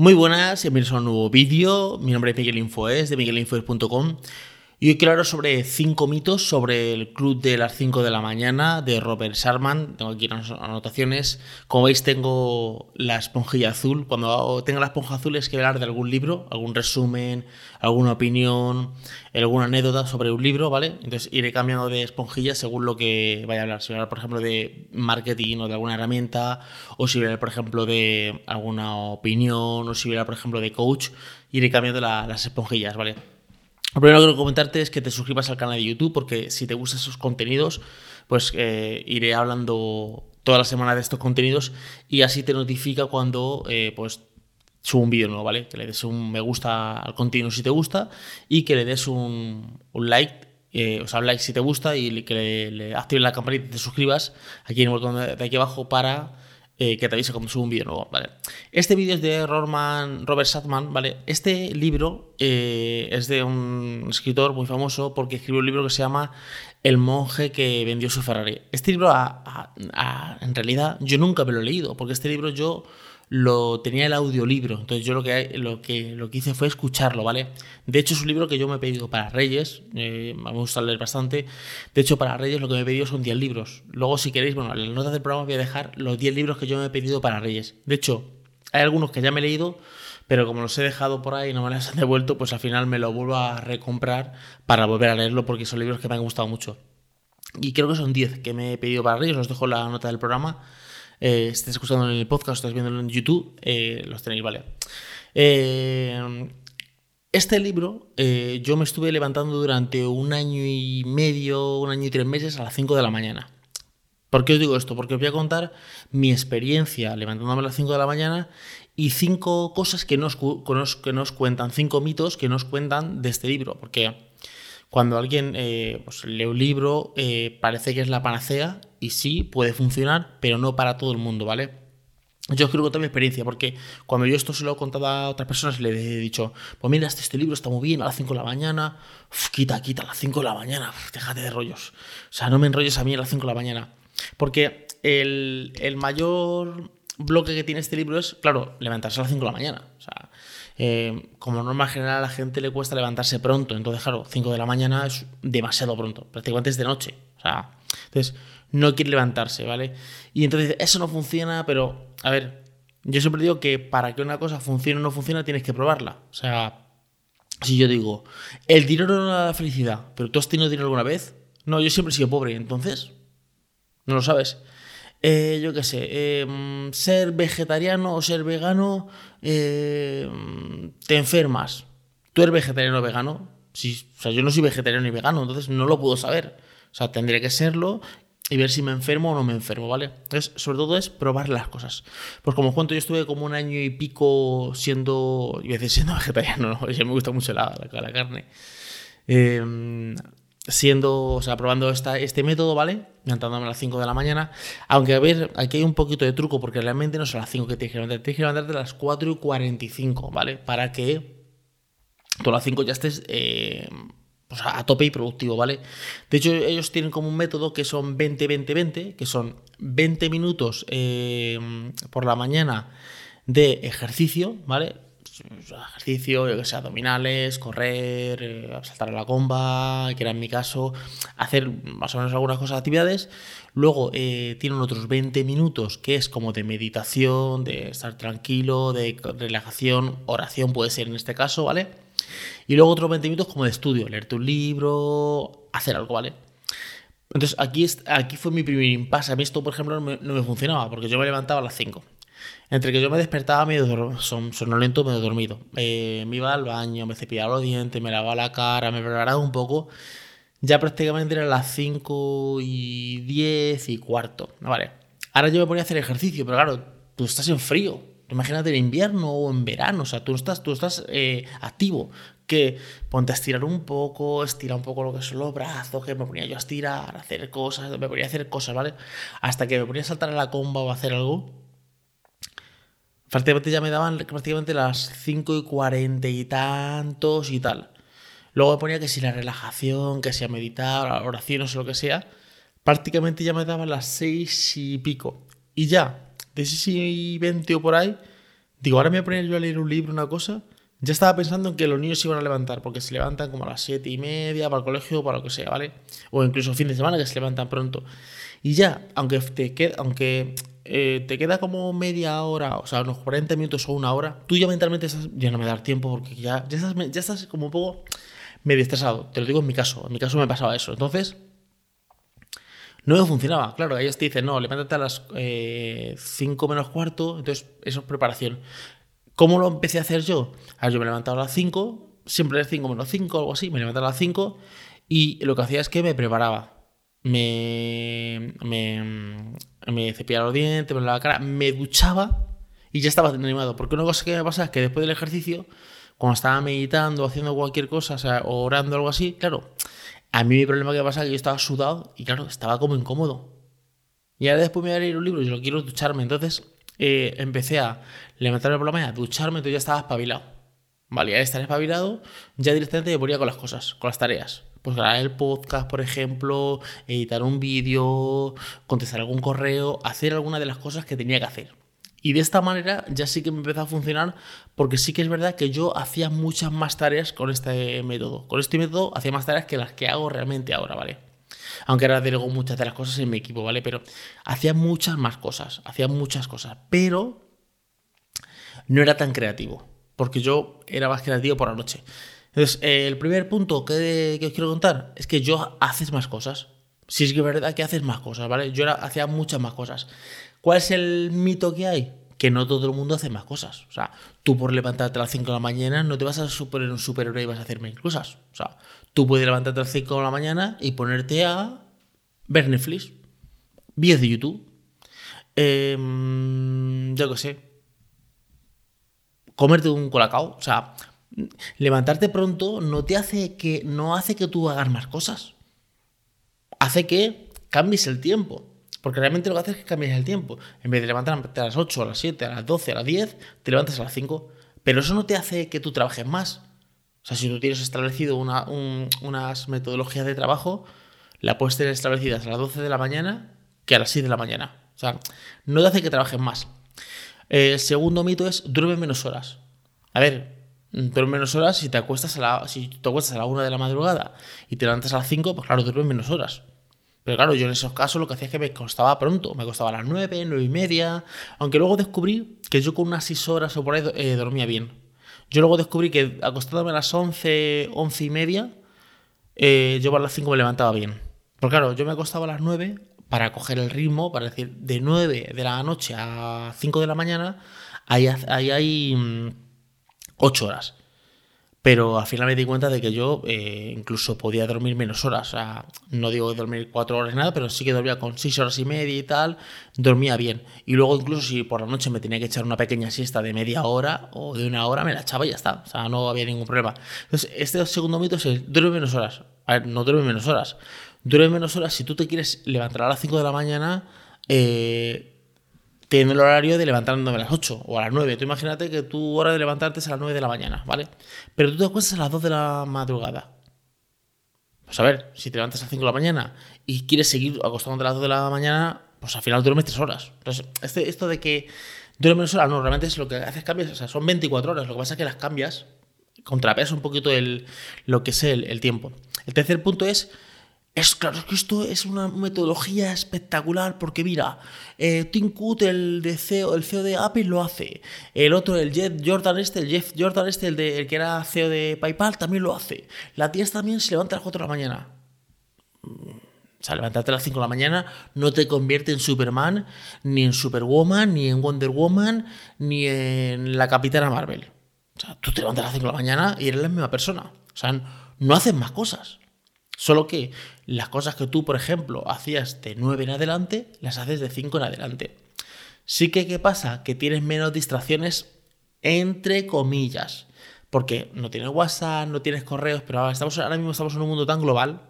Muy buenas, bienvenidos a un nuevo vídeo. Mi nombre es Miguel Infoes de miguelinfoes.com y hoy quiero hablar sobre 5 mitos sobre el club de las 5 de la mañana de Robert Sharman. Tengo aquí unas anotaciones. Como veis, tengo la esponjilla azul. Cuando tenga la esponja azul es que hablar de algún libro, algún resumen, alguna opinión, alguna anécdota sobre un libro, ¿vale? Entonces iré cambiando de esponjilla según lo que vaya a hablar. Si voy a hablar, por ejemplo, de marketing o de alguna herramienta, o si voy a hablar, por ejemplo, de alguna opinión, o si voy a hablar, por ejemplo, de coach, iré cambiando las esponjillas, ¿vale? Lo primero que quiero comentarte es que te suscribas al canal de YouTube porque si te gustan esos contenidos, pues eh, iré hablando toda la semana de estos contenidos y así te notifica cuando eh, pues subo un vídeo nuevo, ¿vale? Que le des un me gusta al contenido si te gusta y que le des un, like eh, o sea, un like si te gusta y que le, le actives la campanita y te suscribas aquí en el botón de aquí abajo para eh, que te avise cuando subo un vídeo nuevo, ¿vale? Este vídeo es de Robert Satman, ¿vale? Este libro eh, es de un escritor muy famoso porque escribió un libro que se llama El monje que vendió su Ferrari. Este libro, en realidad, yo nunca me lo he leído, porque este libro yo lo tenía el audiolibro. Entonces yo lo que, lo que, lo que hice fue escucharlo, ¿vale? De hecho es un libro que yo me he pedido para Reyes, eh, me gusta leer bastante. De hecho para Reyes lo que me he pedido son 10 libros. Luego si queréis, bueno, en las notas del programa voy a dejar los 10 libros que yo me he pedido para Reyes. De hecho, hay algunos que ya me he leído, pero como los he dejado por ahí y no me los han devuelto, pues al final me lo vuelvo a recomprar para volver a leerlo porque son libros que me han gustado mucho. Y creo que son 10 que me he pedido para Reyes, os dejo la nota del programa eh, estés escuchando en el podcast, estás viendo en YouTube, eh, los tenéis, ¿vale? Eh, este libro yo me estuve levantando durante un año y medio, un año y tres meses a las 5 de la mañana. ¿Por qué os digo esto? Porque os voy a contar mi experiencia levantándome a las 5 de la mañana y cinco cosas que nos, que nos cuentan, cinco mitos que nos cuentan de este libro. Porque cuando alguien eh, pues, lee un libro, eh, parece que es la panacea y sí, puede funcionar, pero no para todo el mundo, ¿vale? Yo creo que tengo mi experiencia, porque cuando yo esto se lo he contado a otras personas, le he dicho, pues mira, este, este libro está muy bien, a las 5 de la mañana, quita, quita, a las 5 de la mañana, déjate de rollos. O sea, no me enrolles a mí a las 5 de la mañana. Porque el, el mayor bloque que tiene este libro es, claro, levantarse a las 5 de la mañana. O sea, eh, como norma general a la gente le cuesta levantarse pronto, entonces claro, 5 de la mañana es demasiado pronto, prácticamente es de noche, o sea, entonces no quiere levantarse, ¿vale? Y entonces eso no funciona, pero a ver, yo siempre digo que para que una cosa funcione o no funcione tienes que probarla, o sea, si yo digo, el dinero no da felicidad, pero tú has tenido dinero alguna vez, no, yo siempre he sido pobre, entonces, no lo sabes. Eh, yo qué sé, em, ser vegetariano o ser vegano, em, te enfermas. ¿Tú eres vegetariano o vegano? Sí, o sea, yo no soy vegetariano ni vegano, entonces no lo puedo saber. O sea, tendré que serlo y ver si me enfermo o no me enfermo, ¿vale? Entonces, sobre todo es probar las cosas. Pues como os cuento, yo estuve como un año y pico siendo, iba a decir siendo vegetariano, ¿no? me gusta mucho la, la, carne. Eh, siendo, o sea, probando esta, este método, ¿vale? Levantándome a las 5 de la mañana. Aunque, a ver, aquí hay un poquito de truco, porque realmente no son las 5 que tienes que levantarte, tienes que levantarte a las 4 y 45, ¿vale? Para que tú a las 5 ya estés eh, pues a tope y productivo, ¿vale? De hecho, ellos tienen como un método que son 20-20-20, que son 20 minutos eh, por la mañana de ejercicio, ¿vale? Ejercicio, yo que sé, abdominales, correr, eh, saltar a la comba, que era en mi caso, hacer más o menos algunas cosas, actividades. Luego eh, tienen otros 20 minutos que es como de meditación, de estar tranquilo, de relajación, oración puede ser en este caso, ¿vale? Y luego otros 20 minutos como de estudio, leerte un libro, hacer algo, ¿vale? Entonces aquí, aquí fue mi primer impasse. A mí esto, por ejemplo, no me, no me funcionaba porque yo me levantaba a las 5. Entre que yo me despertaba medio son, sonolento, medio dormido. Eh, me iba al baño, me cepillaba los dientes, me lavaba la cara, me preparaba un poco. Ya prácticamente eran las 5 y 10 y cuarto. Vale. Ahora yo me ponía a hacer ejercicio, pero claro, tú estás en frío. Imagínate en invierno o en verano, o sea, tú estás, tú estás eh, activo. Que ponte a estirar un poco, estira un poco lo que son los brazos, que me ponía yo a estirar, a hacer cosas, me ponía a hacer cosas, ¿vale? Hasta que me ponía a saltar a la comba o a hacer algo prácticamente ya me daban prácticamente las 5 y 40 y tantos y tal. Luego me ponía que si la relajación, que si a meditar, la oración, o lo que sea, prácticamente ya me daban las 6 y pico. Y ya, de 6 y 20 o por ahí, Digo, ahora me voy a poner yo a leer un libro, una cosa. Ya estaba pensando en que los niños se iban a levantar, porque se levantan como a las siete y media para el colegio, para lo que sea, ¿vale? O incluso fin de semana que se levantan pronto. Y ya, aunque te queda, aunque eh, te queda como media hora, o sea, unos 40 minutos o una hora, tú ya mentalmente estás, ya no me da tiempo porque ya, ya, estás, ya estás como un poco medio estresado. Te lo digo en mi caso, en mi caso me pasaba eso. Entonces, no me funcionaba. Claro, ellos te dicen, no, levántate a las 5 eh, menos cuarto, entonces eso es preparación. ¿Cómo lo empecé a hacer yo? yo me levantaba a las 5, siempre es 5 menos 5, algo así, me levantaba a las 5 y lo que hacía es que me preparaba. Me, me, me cepillaba los dientes, me lavaba la cara, me duchaba y ya estaba animado. Porque una cosa que me pasa es que después del ejercicio, cuando estaba meditando, haciendo cualquier cosa, o sea, orando o algo así, claro, a mí mi problema que pasa es que yo estaba sudado y claro, estaba como incómodo. Y ahora después me voy a leer un libro y yo quiero ducharme. Entonces eh, empecé a levantarme por la mañana, ducharme, entonces ya estaba espabilado. Vale, ya estar espabilado, ya directamente me ponía con las cosas, con las tareas. Pues grabar el podcast, por ejemplo, editar un vídeo, contestar algún correo, hacer alguna de las cosas que tenía que hacer. Y de esta manera ya sí que me empezó a funcionar porque sí que es verdad que yo hacía muchas más tareas con este método. Con este método hacía más tareas que las que hago realmente ahora, ¿vale? Aunque ahora delego muchas de las cosas en mi equipo, ¿vale? Pero hacía muchas más cosas, hacía muchas cosas, pero no era tan creativo, porque yo era más creativo por la noche. Entonces, el primer punto que, os quiero contar es que yo haces más cosas. Si es que verdad que haces más cosas, ¿vale? Yo hacía muchas más cosas. ¿Cuál es el mito que hay? Que no todo el mundo hace más cosas. O sea, tú por levantarte a las 5 de la mañana no te vas a superar un superhéroe y vas a hacer mil cosas. O sea, tú puedes levantarte a las 5 de la mañana y ponerte a ver Netflix, vídeos de YouTube, eh, yo qué sé, comerte un colacao. O sea, levantarte pronto no te hace que, no hace que tú hagas más cosas. Hace que cambies el tiempo. Porque realmente lo que hace es que cambies el tiempo. En vez de levantarte a las 8, a las 7, a las 12, a las 10, te levantas a las 5. Pero eso no te hace que tú trabajes más. O sea, si tú tienes establecido unas metodologías de trabajo, la puedes tener establecidas a las 12 de la mañana que a las 6 de la mañana. O sea, no te hace que trabajes más. El segundo mito es duerme menos horas. A ver, duerme menos horas si te acuestas a la, si te acuestas a la 1 de la madrugada y te levantas a las 5, pues claro, duermes menos horas. Pero claro, yo en esos casos lo que hacía es que me costaba pronto, me costaba a las 9, 9 y media, aunque luego descubrí que yo con unas 6 horas o por ahí eh, dormía bien. Yo luego descubrí que acostándome a las 11, 11 y media, eh, yo a las 5 me levantaba bien. Porque claro, yo me acostaba a las 9 para coger el ritmo, para decir, de 9 de la noche a 5 de la mañana, ahí, ahí hay 8 mm, horas. Pero al final me di cuenta de que yo eh, incluso podía dormir menos horas. No digo dormir cuatro horas nada, pero sí que dormía con seis horas y media y tal. Dormía bien. Y luego incluso si por la noche me tenía que echar una pequeña siesta de media hora o de una hora, me la echaba y ya está. O sea, no había ningún problema. Entonces, este segundo mito es duerme menos horas. A no duerme menos horas. Duerme menos horas si tú te quieres levantar a las 5 de la mañana. Eh, tiene el horario de levantándome a las 8 o a las 9. Tú imagínate que tu hora de levantarte es a las 9 de la mañana, ¿vale? Pero tú te acuestas a las 2 de la madrugada. Pues a ver, si te levantas a las 5 de la mañana y quieres seguir acostándote a las 2 de la mañana, pues al final duermes 3 horas. Entonces, este, esto de que duermes horas, no, realmente es lo que haces cambias, o sea, son 24 horas. Lo que pasa es que las cambias, contrapeas un poquito el, lo que es el tiempo. El tercer punto es es claro que esto es una metodología espectacular porque mira, eh, Tim Cook, el, de CEO, el CEO de Apple, lo hace. El otro, el Jeff Jordan este, el Jeff Jordan este, el, de, el que era CEO de PayPal, también lo hace. La tía también se levanta a las 4 de la mañana. O sea, levantarte a las 5 de la mañana no te convierte en Superman, ni en Superwoman, ni en Wonder Woman, ni en la Capitana Marvel. O sea, tú te levantas a las 5 de la mañana y eres la misma persona. O sea, no haces más cosas. Solo que las cosas que tú, por ejemplo, hacías de 9 en adelante, las haces de 5 en adelante. Sí que, ¿qué pasa? Que tienes menos distracciones entre comillas. Porque no tienes WhatsApp, no tienes correos, pero ahora, estamos, ahora mismo estamos en un mundo tan global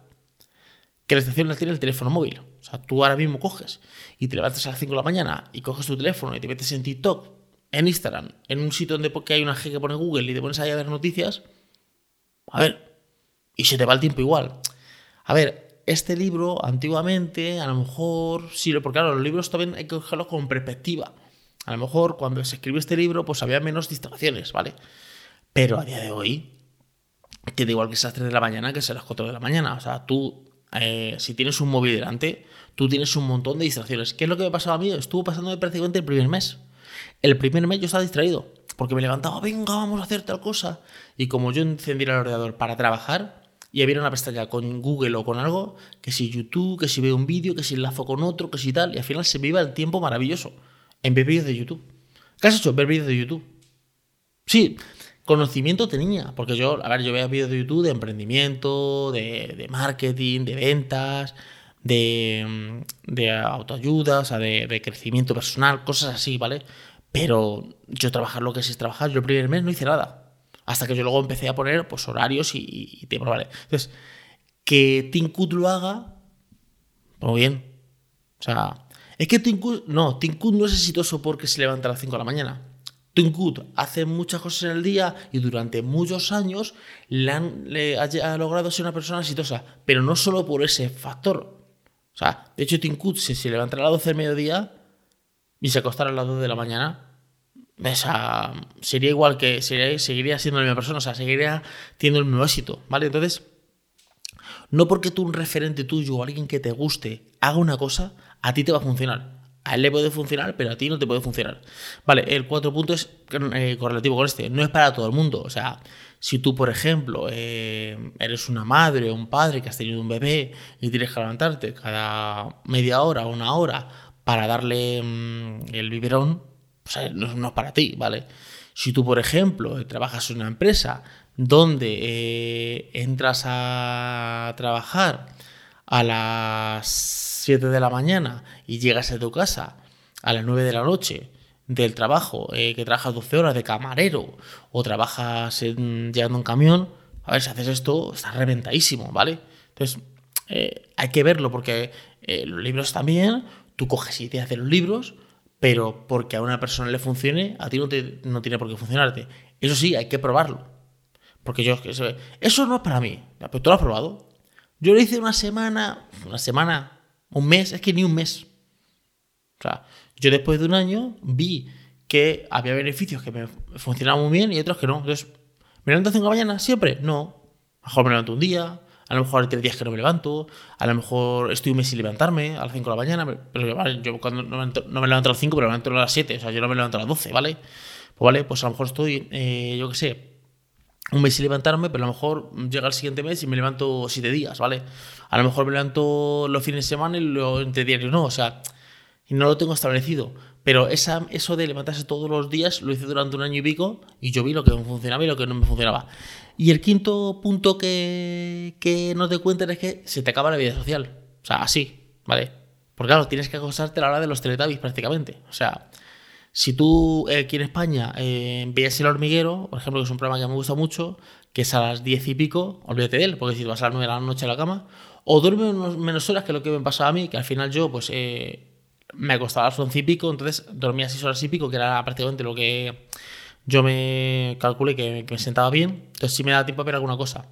que la distracción la tiene el teléfono móvil. O sea, tú ahora mismo coges y te levantas a las 5 de la mañana y coges tu teléfono y te metes en TikTok, en Instagram, en un sitio donde hay una G que pone Google y te pones ahí a ver noticias. A ver, y se te va el tiempo igual. A ver, este libro antiguamente, a lo mejor sí, porque claro, los libros también hay que cogerlos con perspectiva. A lo mejor cuando se escribió este libro, pues había menos distracciones, ¿vale? Pero a día de hoy, te da igual que seas las 3 de la mañana que sean las 4 de la mañana. O sea, tú, eh, si tienes un móvil delante, tú tienes un montón de distracciones. ¿Qué es lo que me pasaba a mí? Estuvo pasando prácticamente el primer mes. El primer mes yo estaba distraído, porque me levantaba, venga, vamos a hacer tal cosa. Y como yo encendí el ordenador para trabajar, y había una pestaña con Google o con algo, que si YouTube, que si veo un vídeo, que si enlazo con otro, que si tal, y al final se me iba el tiempo maravilloso en ver vídeos de YouTube. ¿Qué has hecho? Ver vídeos de YouTube. Sí, conocimiento tenía, porque yo, a ver, yo veía vídeos de YouTube de emprendimiento, de, marketing, de ventas, de, de autoayuda, o sea, de, crecimiento personal, cosas así, ¿vale? Pero yo trabajar lo que es trabajar, yo el primer mes no hice nada. Hasta que yo luego empecé a poner pues, horarios y, y tiempo, ¿vale? Entonces, que Cook lo haga, muy bien. O sea, es que Cook, no, Cook no es exitoso porque se levanta a las 5 de la mañana. Cook hace muchas cosas en el día y durante muchos años le, ha, logrado ser una persona exitosa, pero no solo por ese factor. O sea, de hecho, si se levantara a las 12 del mediodía y se acostara a las 2 de la mañana, o sea, sería igual que seguiría siendo la misma persona, o sea, seguiría teniendo el mismo éxito, ¿vale? Entonces, no porque tú, un referente tuyo o alguien que te guste, haga una cosa, a ti te va a funcionar. A él le puede funcionar, pero a ti no te puede funcionar. Vale, el cuatro puntos es eh, correlativo con este. No es para todo el mundo. O sea, si tú, por ejemplo, eh, eres una madre o un padre que has tenido un bebé y tienes que levantarte cada media hora o una hora para darle mm, el biberón, pues, no, es para ti, ¿vale? Si tú, por ejemplo, trabajas en una empresa donde eh, entras a trabajar a las 7 de la mañana y llegas a tu casa a las 9 de la noche del trabajo, eh, que trabajas 12 horas de camarero o trabajas en, llevando un camión, a ver, si haces esto, estás reventadísimo, ¿vale? Entonces, eh, hay que verlo porque los libros también, tú coges ideas de los libros, pero porque a una persona le funcione, a ti no, te, no tiene por qué funcionarte. Eso sí, hay que probarlo. Porque yo, eso no es para mí. Pero tú lo has probado. Yo lo hice una semana, una semana, un mes, es que ni un mes. O sea, yo después de un año vi que había beneficios que me funcionaban muy bien y otros que no. Entonces, ¿me levanto a 5 de la mañana? Siempre. No. Mejor me levanto un día, a lo mejor hay tres días que no me levanto, a lo mejor estoy un mes sin levantarme a las 5 de la mañana, pero yo cuando no me, levanto, a las 5, pero me levanto a las 7, o sea, yo no me levanto a las 12, ¿vale? Pues vale, pues a lo mejor estoy, eh, yo qué sé, un mes sin levantarme, pero a lo mejor llega el siguiente mes y me levanto 7 días, ¿vale? A lo mejor me levanto los fines de semana y lo entre diarios no, o sea, no lo tengo establecido. Pero esa, eso de levantarse todos los días lo hice durante un año y pico y yo vi lo que me funcionaba y lo que no me funcionaba. Y el quinto punto que, que no te cuenten es que se te acaba la vida social. O sea, así, ¿vale? Porque claro, tienes que acostarte a la hora de los teletabis prácticamente. O sea, si tú eh, aquí en España eh, veías el hormiguero, por ejemplo, que es un programa que me gusta mucho, que es a las diez y pico, olvídate de él, porque si vas a las nueve de la noche a la cama, o duerme menos horas que lo que me pasaba a mí, que al final yo, pues, eh, me acostaba a las once y pico, entonces dormía seis horas y pico, que era prácticamente lo que yo me calculé que, me sentaba bien. Entonces sí me da tiempo a ver alguna cosa.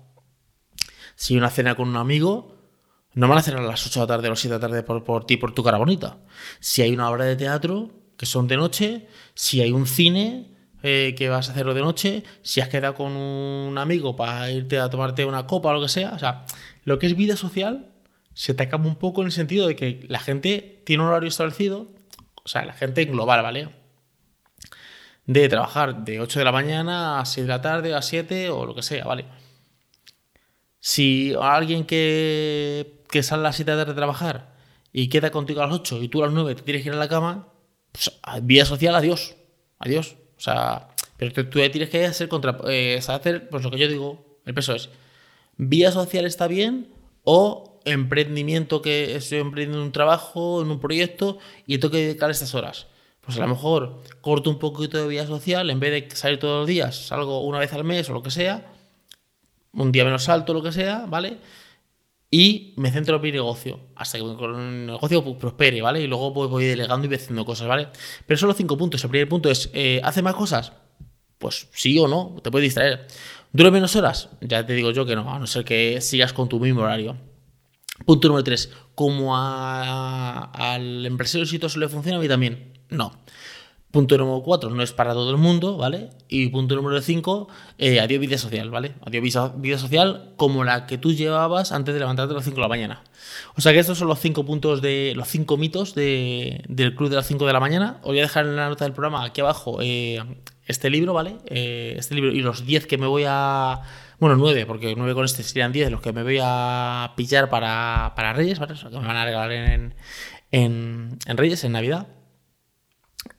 Si una cena con un amigo, no van a cenar a las 8 de la tarde o las 7 de la tarde por, por ti, por tu cara bonita. Si hay una obra de teatro, que son de noche, si hay un cine, eh, que vas a hacerlo de noche, si has quedado con un amigo para irte a tomarte una copa o lo que sea. O sea, lo que es vida social se te acaba un poco en el sentido de que la gente tiene un horario establecido, o sea, la gente en global, ¿vale? De trabajar de 8 de la mañana a 6 de la tarde, a 7 o lo que sea, ¿vale? Si alguien que, que sale a las 7 de la tarde a trabajar y queda contigo a las 8 y tú a las 9 te tienes que ir a la cama, pues vía social, adiós. Adiós. O sea, pero tú, tienes que hacer contra. Eh, hacer, pues lo que yo digo, el peso es. Vía social está bien o emprendimiento que estoy emprendiendo un trabajo, en un proyecto y tengo que dedicar estas horas. Pues a lo mejor corto un poquito de vida social, en vez de salir todos los días, salgo una vez al mes o lo que sea, un día menos salto, lo que sea, ¿vale? Y me centro en mi negocio, hasta que el negocio prospere, ¿vale? Y luego voy, delegando y voy haciendo cosas, ¿vale? Pero son los cinco puntos. El primer punto es, eh, ¿hace más cosas? Pues sí o no, te puede distraer. ¿Dura menos horas? Ya te digo yo que no, a no ser que sigas con tu mismo horario. Punto número 3. Como al empresario exitoso le funciona, a mí también. No. Punto número 4, no es para todo el mundo, ¿vale? Y punto número 5, eh, adiós vida social, ¿vale? Adiós vida social como la que tú llevabas antes de levantarte a las 5 de la mañana. O sea que estos son los 5 puntos de. los 5 mitos de, del club de las 5 de la mañana. Os voy a dejar en la nota del programa aquí abajo eh, este libro, ¿vale? Eh, este libro y los 10 que me voy a. Bueno, 9, porque 9 con este serían 10 los que me voy a pillar para, para Reyes, ¿vale? O sea, que me van a regalar en, en, en Reyes, en Navidad.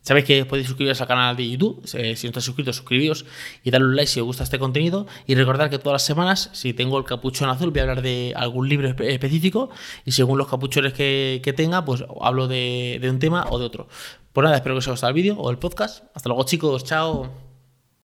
Sabéis que podéis suscribiros al canal de YouTube. Si no estáis suscritos, suscribíos y darle un like si os gusta este contenido. Y recordad que todas las semanas, si tengo el capuchón azul, voy a hablar de algún libro específico. Y según los capuchones que, tenga, pues hablo de, de un tema o de otro. Pues nada, espero que os haya gustado el vídeo o el podcast. Hasta luego, chicos. Chao.